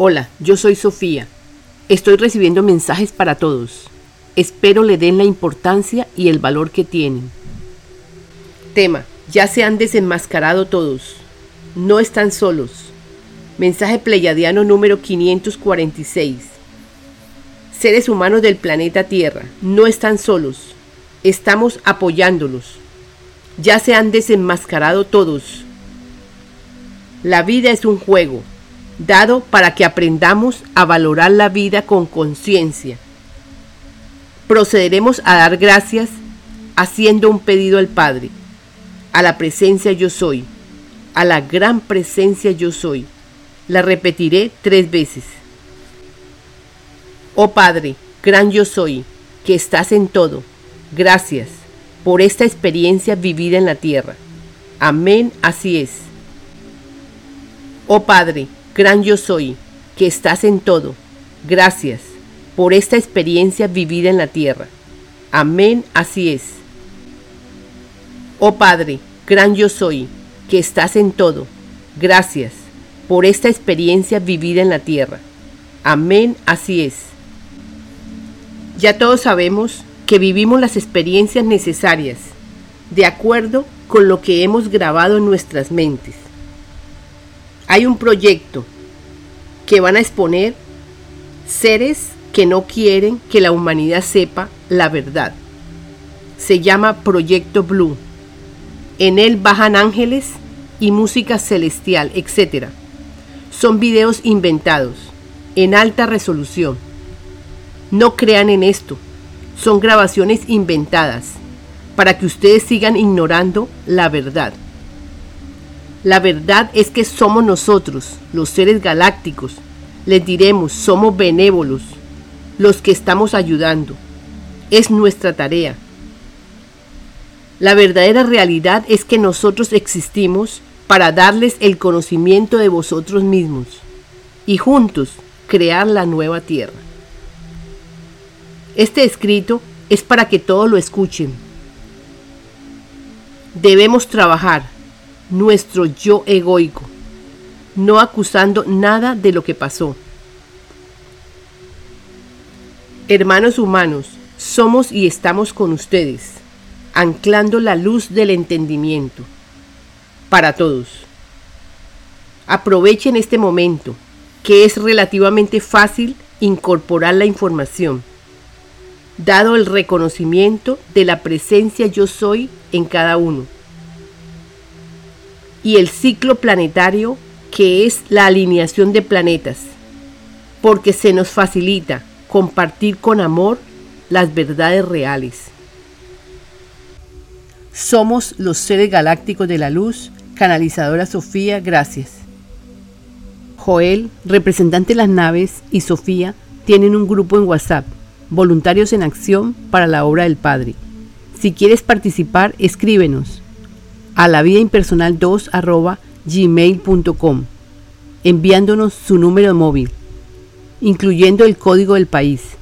Hola, yo soy Sofía. Estoy recibiendo mensajes para todos. Espero le den la importancia y el valor que tienen. Tema, ya se han desenmascarado todos. No están solos. Mensaje pleyadiano número 546. Seres humanos del planeta Tierra, no están solos. Estamos apoyándolos. Ya se han desenmascarado todos. La vida es un juego dado para que aprendamos a valorar la vida con conciencia. Procederemos a dar gracias haciendo un pedido al Padre, a la presencia yo soy, a la gran presencia yo soy. La repetiré tres veces. Oh Padre, gran yo soy, que estás en todo, gracias por esta experiencia vivida en la tierra. Amén, así es. Oh Padre, Gran yo soy, que estás en todo. Gracias por esta experiencia vivida en la tierra. Amén, así es. Oh Padre, gran yo soy, que estás en todo. Gracias por esta experiencia vivida en la tierra. Amén, así es. Ya todos sabemos que vivimos las experiencias necesarias, de acuerdo con lo que hemos grabado en nuestras mentes hay un proyecto que van a exponer seres que no quieren que la humanidad sepa la verdad. Se llama Proyecto Blue. En él bajan ángeles y música celestial, etc. Son videos inventados, en alta resolución. No crean en esto. Son grabaciones inventadas para que ustedes sigan ignorando la verdad. La verdad es que somos nosotros, los seres galácticos. Les diremos, somos benévolos, los que estamos ayudando. Es nuestra tarea. La verdadera realidad es que nosotros existimos para darles el conocimiento de vosotros mismos y juntos crear la nueva tierra. Este escrito es para que todos lo escuchen. Debemos trabajar nuestro yo egoico, no acusando nada de lo que pasó. Hermanos humanos, somos y estamos con ustedes, anclando la luz del entendimiento para todos. Aprovechen este momento, que es relativamente fácil incorporar la información, dado el reconocimiento de la presencia yo soy en cada uno y el ciclo planetario que es la alineación de planetas, porque se nos facilita compartir con amor las verdades reales. Somos los seres galácticos de la luz, canalizadora Sofía, gracias. Joel, representante de las naves, y Sofía tienen un grupo en WhatsApp, Voluntarios en Acción para la Obra del Padre. Si quieres participar, escríbenos a la vida impersonal 2 arroba gmail.com, enviándonos su número móvil, incluyendo el código del país